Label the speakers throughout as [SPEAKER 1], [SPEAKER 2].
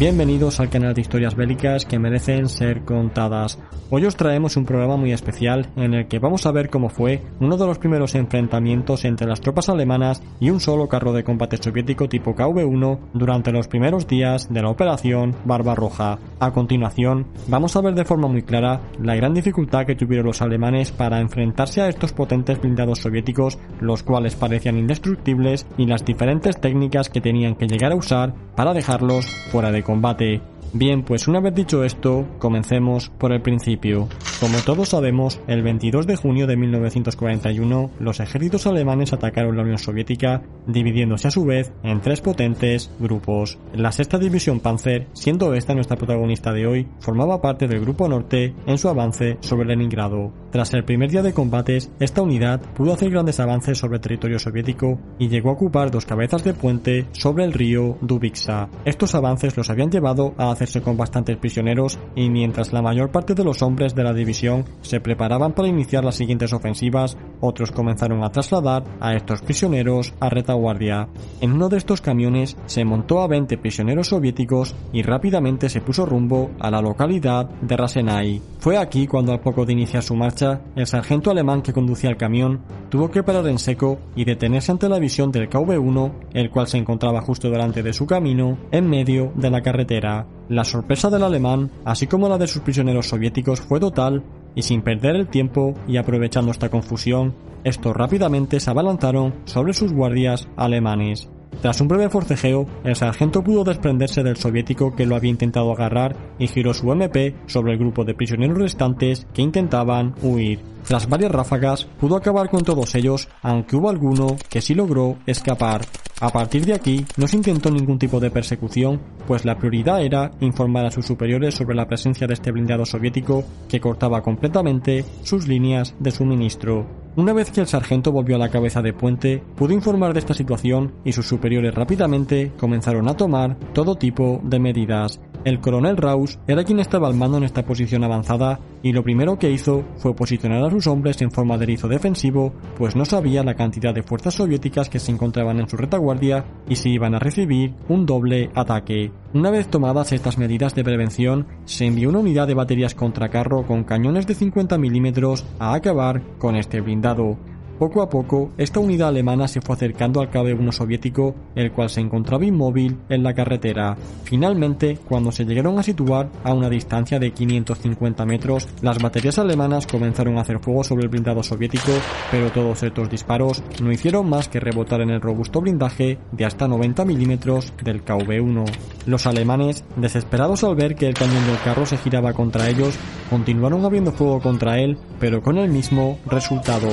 [SPEAKER 1] Bienvenidos al canal de historias bélicas que merecen ser contadas. Hoy os traemos un programa muy especial en el que vamos a ver cómo fue uno de los primeros enfrentamientos entre las tropas alemanas y un solo carro de combate soviético tipo KV-1 durante los primeros días de la operación Barbarroja. A continuación, vamos a ver de forma muy clara la gran dificultad que tuvieron los alemanes para enfrentarse a estos potentes blindados soviéticos, los cuales parecían indestructibles, y las diferentes técnicas que tenían que llegar a usar para dejarlos fuera de combate. Bien, pues una vez dicho esto, comencemos por el principio. Como todos sabemos, el 22 de junio de 1941, los ejércitos alemanes atacaron la Unión Soviética, dividiéndose a su vez en tres potentes grupos. La sexta división Panzer, siendo esta nuestra protagonista de hoy, formaba parte del Grupo Norte en su avance sobre Leningrado. Tras el primer día de combates, esta unidad pudo hacer grandes avances sobre territorio soviético y llegó a ocupar dos cabezas de puente sobre el río Dubiksa. Estos avances los habían llevado a hacerse con bastantes prisioneros y mientras la mayor parte de los hombres de la división se preparaban para iniciar las siguientes ofensivas, otros comenzaron a trasladar a estos prisioneros a retaguardia. En uno de estos camiones se montó a 20 prisioneros soviéticos y rápidamente se puso rumbo a la localidad de Rasenai. Fue aquí cuando al poco de iniciar su marcha, el sargento alemán que conducía el camión tuvo que parar en seco y detenerse ante la visión del KV-1, el cual se encontraba justo delante de su camino, en medio de la carretera. La sorpresa del alemán, así como la de sus prisioneros soviéticos, fue total, y sin perder el tiempo y aprovechando esta confusión, estos rápidamente se abalanzaron sobre sus guardias alemanes. Tras un breve forcejeo, el sargento pudo desprenderse del soviético que lo había intentado agarrar y giró su MP sobre el grupo de prisioneros restantes que intentaban huir. Tras varias ráfagas, pudo acabar con todos ellos, aunque hubo alguno que sí logró escapar. A partir de aquí, no se intentó ningún tipo de persecución, pues la prioridad era informar a sus superiores sobre la presencia de este blindado soviético que cortaba completamente sus líneas de suministro. Una vez que el sargento volvió a la cabeza de puente, pudo informar de esta situación y sus superiores rápidamente comenzaron a tomar todo tipo de medidas. El coronel Raus era quien estaba al mando en esta posición avanzada y lo primero que hizo fue posicionar a sus hombres en forma de erizo defensivo, pues no sabía la cantidad de fuerzas soviéticas que se encontraban en su retaguardia y si iban a recibir un doble ataque. Una vez tomadas estas medidas de prevención, se envió una unidad de baterías contra carro con cañones de 50 milímetros a acabar con este blindado. Poco a poco, esta unidad alemana se fue acercando al KV-1 soviético, el cual se encontraba inmóvil en la carretera. Finalmente, cuando se llegaron a situar a una distancia de 550 metros, las baterías alemanas comenzaron a hacer fuego sobre el blindado soviético, pero todos estos disparos no hicieron más que rebotar en el robusto blindaje de hasta 90 milímetros del KV-1. Los alemanes, desesperados al ver que el cañón del carro se giraba contra ellos, continuaron abriendo fuego contra él, pero con el mismo resultado.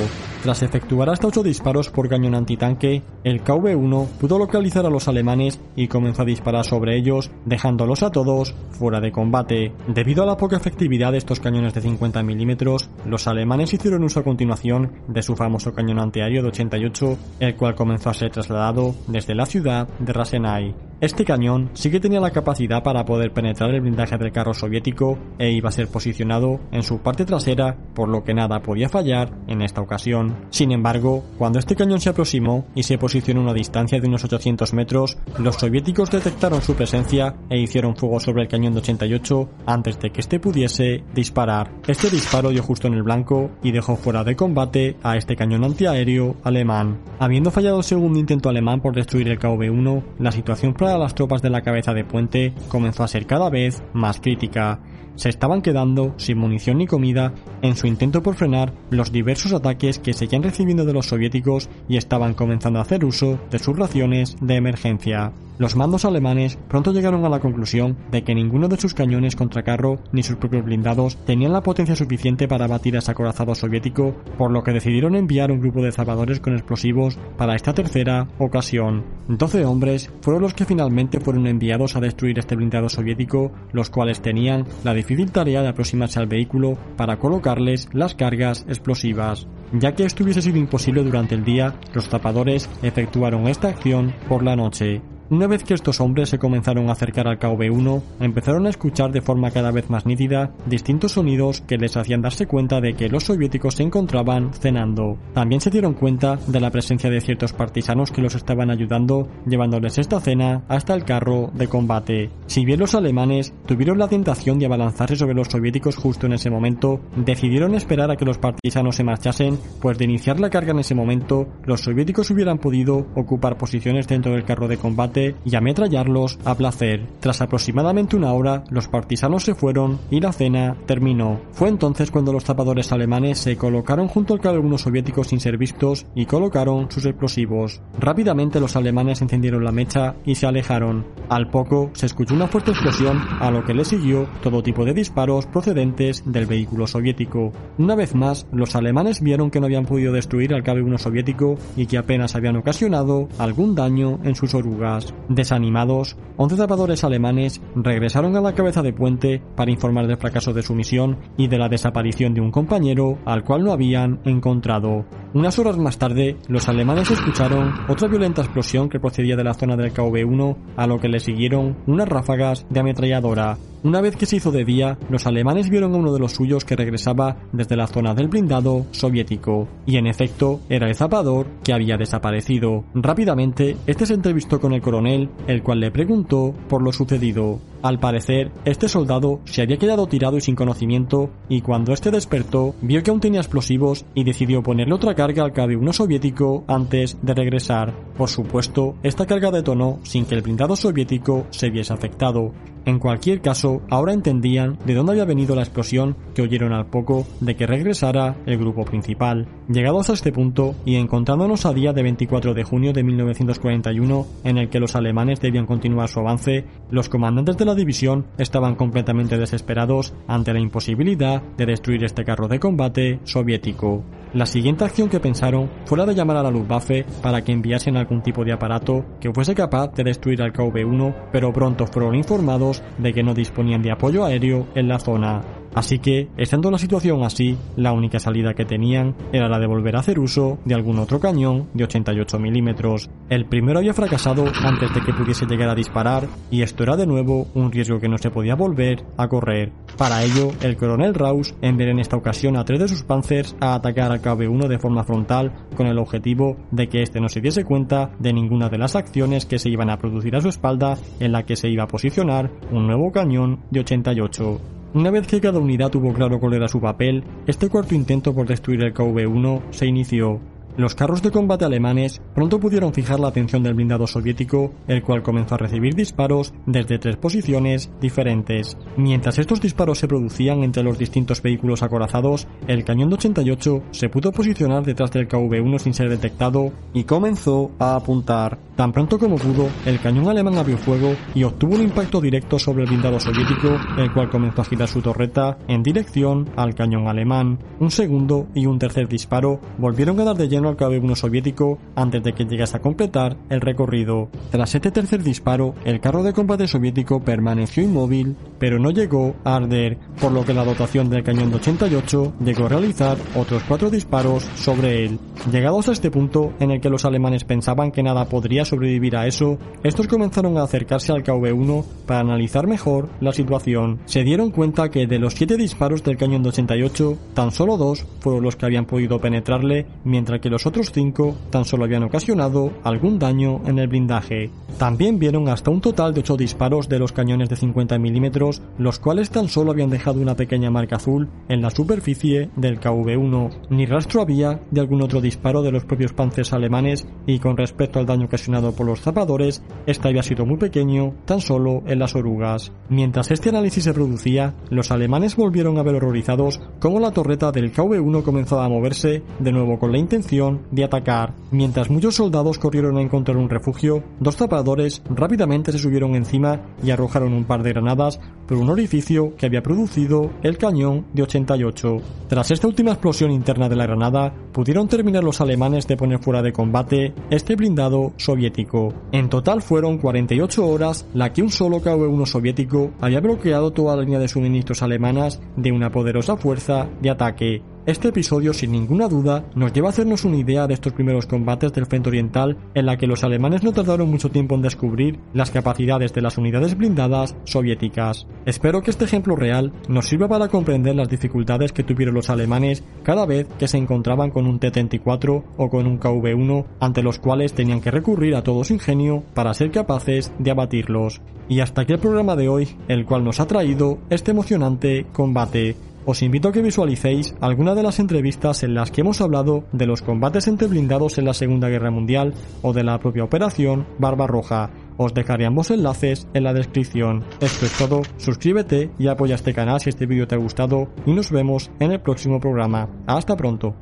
[SPEAKER 1] Tras efectuar hasta 8 disparos por cañón antitanque, el KV-1 pudo localizar a los alemanes y comenzó a disparar sobre ellos, dejándolos a todos fuera de combate. Debido a la poca efectividad de estos cañones de 50 milímetros, los alemanes hicieron uso a continuación de su famoso cañón antiaéreo de 88, el cual comenzó a ser trasladado desde la ciudad de Rasenai. Este cañón sí que tenía la capacidad para poder penetrar el blindaje del carro soviético e iba a ser posicionado en su parte trasera, por lo que nada podía fallar en esta ocasión. Sin embargo, cuando este cañón se aproximó y se posicionó a una distancia de unos 800 metros, los soviéticos detectaron su presencia e hicieron fuego sobre el cañón de 88 antes de que este pudiese disparar. Este disparo dio justo en el blanco y dejó fuera de combate a este cañón antiaéreo alemán. Habiendo fallado el segundo intento alemán por destruir el KV-1, la situación para las tropas de la cabeza de puente comenzó a ser cada vez más crítica. Se estaban quedando sin munición ni comida en su intento por frenar los diversos ataques que seguían recibiendo de los soviéticos y estaban comenzando a hacer uso de sus raciones de emergencia. Los mandos alemanes pronto llegaron a la conclusión de que ninguno de sus cañones contra carro ni sus propios blindados tenían la potencia suficiente para batir a ese acorazado soviético, por lo que decidieron enviar un grupo de zapadores con explosivos para esta tercera ocasión. Doce hombres fueron los que finalmente fueron enviados a destruir este blindado soviético, los cuales tenían la difícil tarea de aproximarse al vehículo para colocarles las cargas explosivas. Ya que esto hubiese sido imposible durante el día, los zapadores efectuaron esta acción por la noche. Una vez que estos hombres se comenzaron a acercar al KV-1, empezaron a escuchar de forma cada vez más nítida distintos sonidos que les hacían darse cuenta de que los soviéticos se encontraban cenando. También se dieron cuenta de la presencia de ciertos partisanos que los estaban ayudando, llevándoles esta cena hasta el carro de combate. Si bien los alemanes tuvieron la tentación de abalanzarse sobre los soviéticos justo en ese momento, decidieron esperar a que los partisanos se marchasen, pues de iniciar la carga en ese momento, los soviéticos hubieran podido ocupar posiciones dentro del carro de combate y ametrallarlos a placer. Tras aproximadamente una hora, los partisanos se fueron y la cena terminó. Fue entonces cuando los zapadores alemanes se colocaron junto al algunos soviéticos sin ser vistos y colocaron sus explosivos. Rápidamente los alemanes encendieron la mecha y se alejaron. Al poco se escuchó una fuerte explosión, a lo que le siguió todo tipo de disparos procedentes del vehículo soviético. Una vez más, los alemanes vieron que no habían podido destruir al KB-1 soviético y que apenas habían ocasionado algún daño en sus orugas. Desanimados, 11 zapadores alemanes regresaron a la cabeza de puente para informar del fracaso de su misión y de la desaparición de un compañero al cual no habían encontrado. Unas horas más tarde, los alemanes escucharon otra violenta explosión que procedía de la zona del KV-1, a lo que le siguieron unas ráfagas de ametralladora. Una vez que se hizo de día, los alemanes vieron a uno de los suyos que regresaba desde la zona del blindado soviético, y en efecto era el zapador que había desaparecido. Rápidamente, este se entrevistó con el coronel, el cual le preguntó por lo sucedido. Al parecer, este soldado se había quedado tirado y sin conocimiento, y cuando este despertó, vio que aún tenía explosivos y decidió ponerle otra carga al KB-1 soviético antes de regresar. Por supuesto, esta carga detonó sin que el blindado soviético se viese afectado. En cualquier caso, ahora entendían de dónde había venido la explosión que oyeron al poco de que regresara el grupo principal. Llegados a este punto y encontrándonos a día de 24 de junio de 1941, en el que los alemanes debían continuar su avance, los comandantes de la división estaban completamente desesperados ante la imposibilidad de destruir este carro de combate soviético. La siguiente acción que pensaron fue la de llamar a la Luftwaffe para que enviasen algún tipo de aparato que fuese capaz de destruir al KV-1, pero pronto fueron informados de que no disponían de apoyo aéreo en la zona. Así que, estando la situación así, la única salida que tenían era la de volver a hacer uso de algún otro cañón de 88 milímetros. El primero había fracasado antes de que pudiese llegar a disparar, y esto era de nuevo un riesgo que no se podía volver a correr. Para ello, el coronel Raus envió en esta ocasión a tres de sus panzers a atacar al KB-1 de forma frontal con el objetivo de que éste no se diese cuenta de ninguna de las acciones que se iban a producir a su espalda en la que se iba a posicionar un nuevo cañón de 88. Una vez que cada unidad tuvo claro cuál era su papel, este cuarto intento por destruir el KV-1 se inició. Los carros de combate alemanes pronto pudieron fijar la atención del blindado soviético, el cual comenzó a recibir disparos desde tres posiciones diferentes. Mientras estos disparos se producían entre los distintos vehículos acorazados, el cañón de 88 se pudo posicionar detrás del KV-1 sin ser detectado y comenzó a apuntar. Tan pronto como pudo, el cañón alemán abrió fuego y obtuvo un impacto directo sobre el blindado soviético, el cual comenzó a girar su torreta en dirección al cañón alemán. Un segundo y un tercer disparo volvieron a dar de lleno al KB-1 soviético antes de que llegase a completar el recorrido. Tras este tercer disparo, el carro de combate soviético permaneció inmóvil, pero no llegó a arder, por lo que la dotación del cañón de 88 llegó a realizar otros cuatro disparos sobre él. Llegados a este punto en el que los alemanes pensaban que nada podría sobrevivir a eso, estos comenzaron a acercarse al KV-1 para analizar mejor la situación. Se dieron cuenta que de los 7 disparos del cañón de 88, tan solo dos fueron los que habían podido penetrarle, mientras que los otros 5 tan solo habían ocasionado algún daño en el blindaje. También vieron hasta un total de 8 disparos de los cañones de 50 milímetros, los cuales tan solo habían dejado una pequeña marca azul en la superficie del KV-1. Ni rastro había de algún otro disparo de los propios panzers alemanes y con respecto al daño ocasionado por los zapadores, este había sido muy pequeño, tan solo en las orugas. Mientras este análisis se producía, los alemanes volvieron a ver horrorizados cómo la torreta del KV-1 comenzaba a moverse de nuevo con la intención de atacar. Mientras muchos soldados corrieron a encontrar un refugio, dos zapadores rápidamente se subieron encima y arrojaron un par de granadas por un orificio que había producido el cañón de 88. Tras esta última explosión interna de la granada, pudieron terminar los alemanes de poner fuera de combate este blindado soviético. En total fueron 48 horas la que un solo KV-1 soviético había bloqueado toda la línea de suministros alemanas de una poderosa fuerza de ataque. Este episodio, sin ninguna duda, nos lleva a hacernos una idea de estos primeros combates del frente oriental en la que los alemanes no tardaron mucho tiempo en descubrir las capacidades de las unidades blindadas soviéticas. Espero que este ejemplo real nos sirva para comprender las dificultades que tuvieron los alemanes cada vez que se encontraban con un T-34 o con un KV-1 ante los cuales tenían que recurrir a todo su ingenio para ser capaces de abatirlos. Y hasta aquí el programa de hoy, el cual nos ha traído este emocionante combate os invito a que visualicéis alguna de las entrevistas en las que hemos hablado de los combates entre blindados en la Segunda Guerra Mundial o de la propia operación Barbarroja. Os dejaré ambos enlaces en la descripción. Esto es todo, suscríbete y apoya este canal si este vídeo te ha gustado y nos vemos en el próximo programa. Hasta pronto.